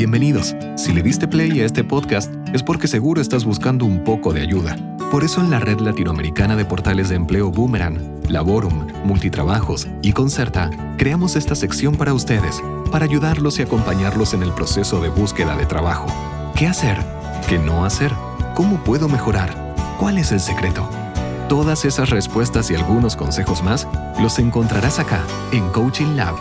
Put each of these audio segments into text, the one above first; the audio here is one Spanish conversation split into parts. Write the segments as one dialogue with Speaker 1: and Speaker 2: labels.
Speaker 1: Bienvenidos. Si le diste play a este podcast es porque seguro estás buscando un poco de ayuda. Por eso en la red latinoamericana de portales de empleo Boomerang, Laborum, Multitrabajos y Concerta, creamos esta sección para ustedes, para ayudarlos y acompañarlos en el proceso de búsqueda de trabajo. ¿Qué hacer? ¿Qué no hacer? ¿Cómo puedo mejorar? ¿Cuál es el secreto? Todas esas respuestas y algunos consejos más los encontrarás acá en Coaching Lab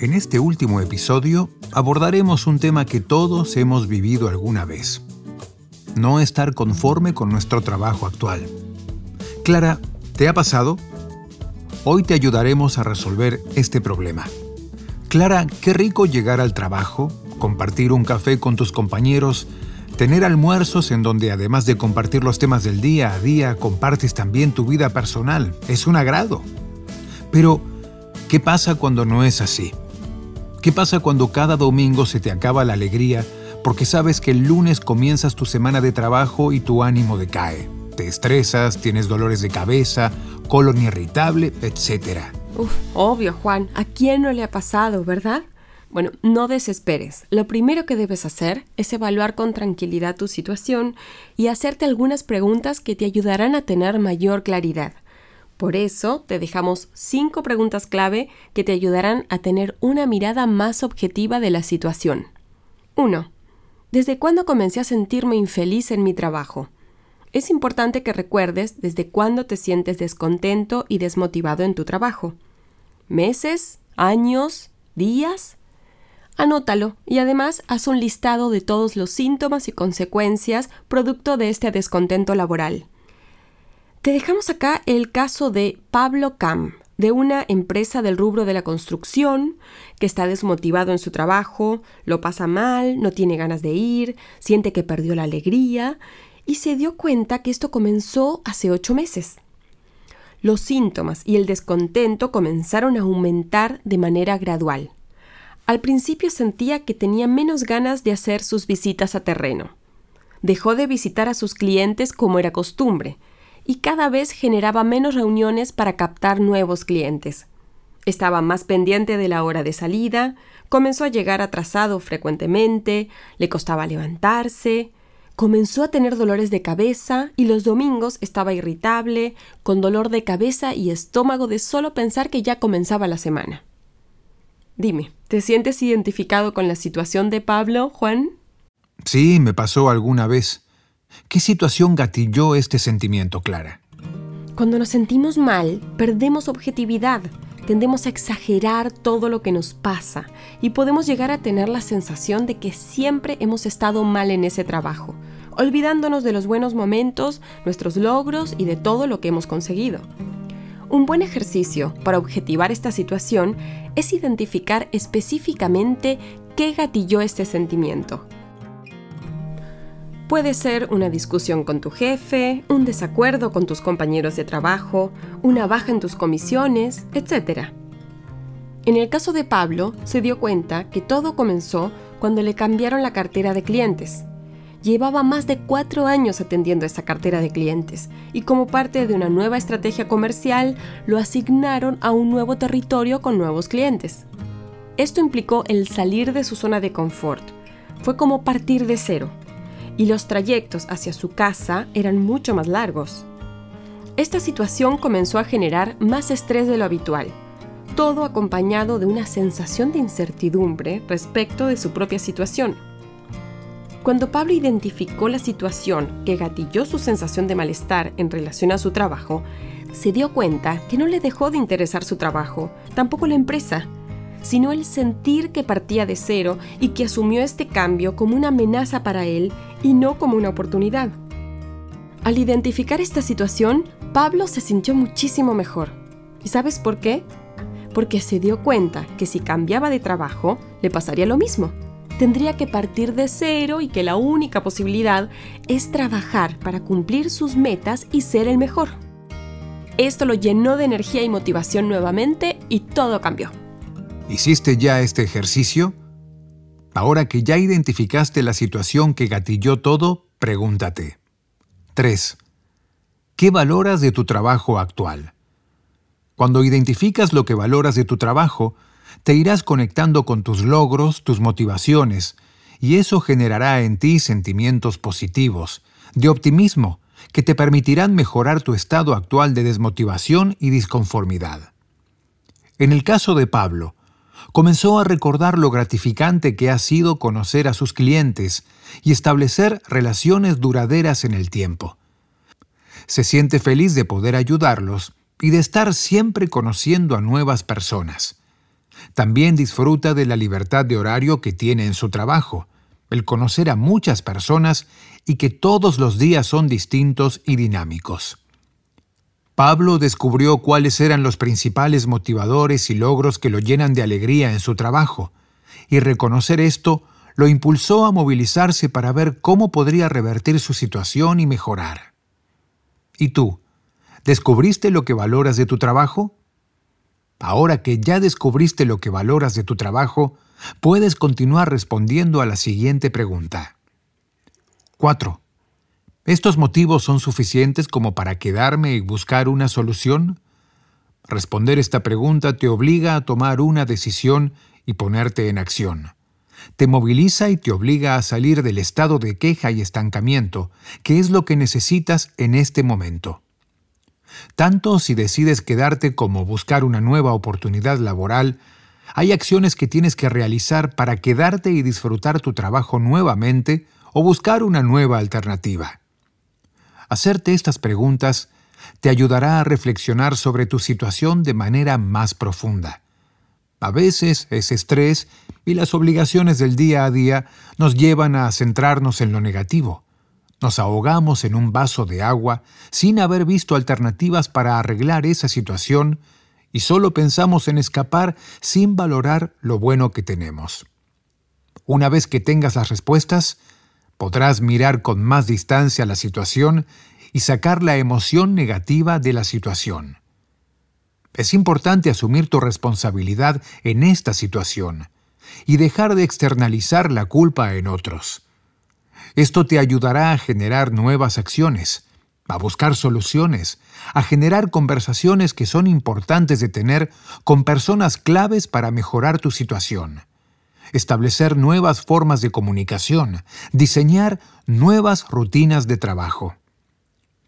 Speaker 2: En este último episodio abordaremos un tema que todos hemos vivido alguna vez. No estar conforme con nuestro trabajo actual. Clara, ¿te ha pasado? Hoy te ayudaremos a resolver este problema. Clara, qué rico llegar al trabajo, compartir un café con tus compañeros, tener almuerzos en donde además de compartir los temas del día a día, compartes también tu vida personal. Es un agrado. Pero, ¿qué pasa cuando no es así? ¿Qué pasa cuando cada domingo se te acaba la alegría porque sabes que el lunes comienzas tu semana de trabajo y tu ánimo decae? Te estresas, tienes dolores de cabeza, colon irritable, etc.
Speaker 3: Uf, obvio, Juan. ¿A quién no le ha pasado, verdad? Bueno, no desesperes. Lo primero que debes hacer es evaluar con tranquilidad tu situación y hacerte algunas preguntas que te ayudarán a tener mayor claridad. Por eso te dejamos cinco preguntas clave que te ayudarán a tener una mirada más objetiva de la situación. 1. ¿Desde cuándo comencé a sentirme infeliz en mi trabajo? Es importante que recuerdes desde cuándo te sientes descontento y desmotivado en tu trabajo. ¿Meses? ¿Años? ¿Días? Anótalo y además haz un listado de todos los síntomas y consecuencias producto de este descontento laboral. Te dejamos acá el caso de Pablo Cam, de una empresa del rubro de la construcción, que está desmotivado en su trabajo, lo pasa mal, no tiene ganas de ir, siente que perdió la alegría y se dio cuenta que esto comenzó hace ocho meses. Los síntomas y el descontento comenzaron a aumentar de manera gradual. Al principio sentía que tenía menos ganas de hacer sus visitas a terreno. Dejó de visitar a sus clientes como era costumbre, y cada vez generaba menos reuniones para captar nuevos clientes. Estaba más pendiente de la hora de salida, comenzó a llegar atrasado frecuentemente, le costaba levantarse, comenzó a tener dolores de cabeza y los domingos estaba irritable, con dolor de cabeza y estómago de solo pensar que ya comenzaba la semana. Dime, ¿te sientes identificado con la situación de Pablo, Juan?
Speaker 2: Sí, me pasó alguna vez. ¿Qué situación gatilló este sentimiento, Clara?
Speaker 3: Cuando nos sentimos mal, perdemos objetividad, tendemos a exagerar todo lo que nos pasa y podemos llegar a tener la sensación de que siempre hemos estado mal en ese trabajo, olvidándonos de los buenos momentos, nuestros logros y de todo lo que hemos conseguido. Un buen ejercicio para objetivar esta situación es identificar específicamente qué gatilló este sentimiento Puede ser una discusión con tu jefe, un desacuerdo con tus compañeros de trabajo, una baja en tus comisiones, etc. En el caso de Pablo, se dio cuenta que todo comenzó cuando le cambiaron la cartera de clientes. Llevaba más de cuatro años atendiendo esa cartera de clientes y como parte de una nueva estrategia comercial lo asignaron a un nuevo territorio con nuevos clientes. Esto implicó el salir de su zona de confort. Fue como partir de cero y los trayectos hacia su casa eran mucho más largos. Esta situación comenzó a generar más estrés de lo habitual, todo acompañado de una sensación de incertidumbre respecto de su propia situación. Cuando Pablo identificó la situación que gatilló su sensación de malestar en relación a su trabajo, se dio cuenta que no le dejó de interesar su trabajo, tampoco la empresa, sino el sentir que partía de cero y que asumió este cambio como una amenaza para él y no como una oportunidad. Al identificar esta situación, Pablo se sintió muchísimo mejor. ¿Y sabes por qué? Porque se dio cuenta que si cambiaba de trabajo, le pasaría lo mismo. Tendría que partir de cero y que la única posibilidad es trabajar para cumplir sus metas y ser el mejor. Esto lo llenó de energía y motivación nuevamente y todo cambió.
Speaker 2: ¿Hiciste ya este ejercicio? Ahora que ya identificaste la situación que gatilló todo, pregúntate. 3. ¿Qué valoras de tu trabajo actual? Cuando identificas lo que valoras de tu trabajo, te irás conectando con tus logros, tus motivaciones, y eso generará en ti sentimientos positivos, de optimismo, que te permitirán mejorar tu estado actual de desmotivación y disconformidad. En el caso de Pablo, comenzó a recordar lo gratificante que ha sido conocer a sus clientes y establecer relaciones duraderas en el tiempo. Se siente feliz de poder ayudarlos y de estar siempre conociendo a nuevas personas. También disfruta de la libertad de horario que tiene en su trabajo, el conocer a muchas personas y que todos los días son distintos y dinámicos. Pablo descubrió cuáles eran los principales motivadores y logros que lo llenan de alegría en su trabajo, y reconocer esto lo impulsó a movilizarse para ver cómo podría revertir su situación y mejorar. ¿Y tú? ¿Descubriste lo que valoras de tu trabajo? Ahora que ya descubriste lo que valoras de tu trabajo, puedes continuar respondiendo a la siguiente pregunta. 4. ¿Estos motivos son suficientes como para quedarme y buscar una solución? Responder esta pregunta te obliga a tomar una decisión y ponerte en acción. Te moviliza y te obliga a salir del estado de queja y estancamiento, que es lo que necesitas en este momento. Tanto si decides quedarte como buscar una nueva oportunidad laboral, hay acciones que tienes que realizar para quedarte y disfrutar tu trabajo nuevamente o buscar una nueva alternativa. Hacerte estas preguntas te ayudará a reflexionar sobre tu situación de manera más profunda. A veces ese estrés y las obligaciones del día a día nos llevan a centrarnos en lo negativo. Nos ahogamos en un vaso de agua sin haber visto alternativas para arreglar esa situación y solo pensamos en escapar sin valorar lo bueno que tenemos. Una vez que tengas las respuestas, podrás mirar con más distancia la situación y sacar la emoción negativa de la situación. Es importante asumir tu responsabilidad en esta situación y dejar de externalizar la culpa en otros. Esto te ayudará a generar nuevas acciones, a buscar soluciones, a generar conversaciones que son importantes de tener con personas claves para mejorar tu situación, establecer nuevas formas de comunicación, diseñar nuevas rutinas de trabajo.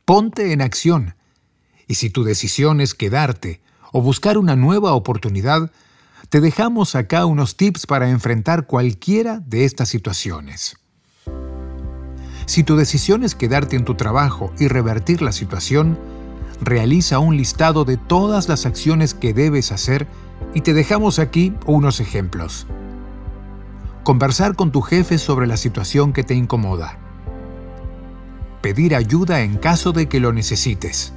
Speaker 2: Ponte en acción, y si tu decisión es quedarte o buscar una nueva oportunidad, te dejamos acá unos tips para enfrentar cualquiera de estas situaciones. Si tu decisión es quedarte en tu trabajo y revertir la situación, realiza un listado de todas las acciones que debes hacer y te dejamos aquí unos ejemplos. Conversar con tu jefe sobre la situación que te incomoda. Pedir ayuda en caso de que lo necesites.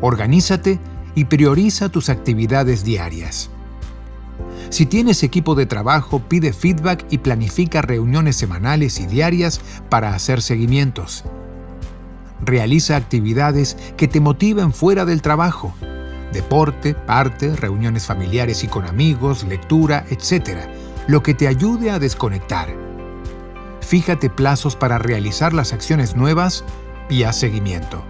Speaker 2: Organízate y prioriza tus actividades diarias. Si tienes equipo de trabajo, pide feedback y planifica reuniones semanales y diarias para hacer seguimientos. Realiza actividades que te motiven fuera del trabajo. Deporte, arte, reuniones familiares y con amigos, lectura, etc. Lo que te ayude a desconectar. Fíjate plazos para realizar las acciones nuevas y haz seguimiento.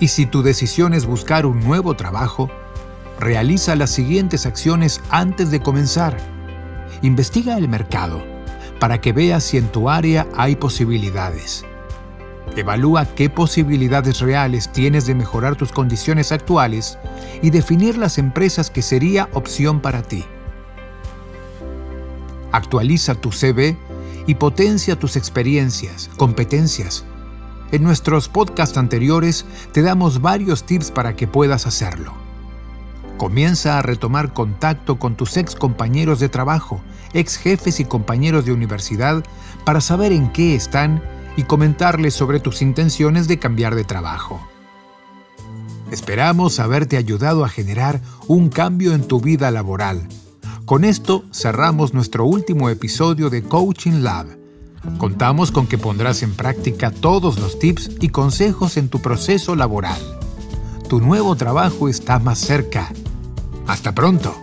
Speaker 2: Y si tu decisión es buscar un nuevo trabajo, Realiza las siguientes acciones antes de comenzar. Investiga el mercado para que veas si en tu área hay posibilidades. Evalúa qué posibilidades reales tienes de mejorar tus condiciones actuales y definir las empresas que sería opción para ti. Actualiza tu CV y potencia tus experiencias, competencias. En nuestros podcasts anteriores te damos varios tips para que puedas hacerlo. Comienza a retomar contacto con tus ex compañeros de trabajo, ex jefes y compañeros de universidad para saber en qué están y comentarles sobre tus intenciones de cambiar de trabajo. Esperamos haberte ayudado a generar un cambio en tu vida laboral. Con esto cerramos nuestro último episodio de Coaching Lab. Contamos con que pondrás en práctica todos los tips y consejos en tu proceso laboral. Tu nuevo trabajo está más cerca hasta pronto.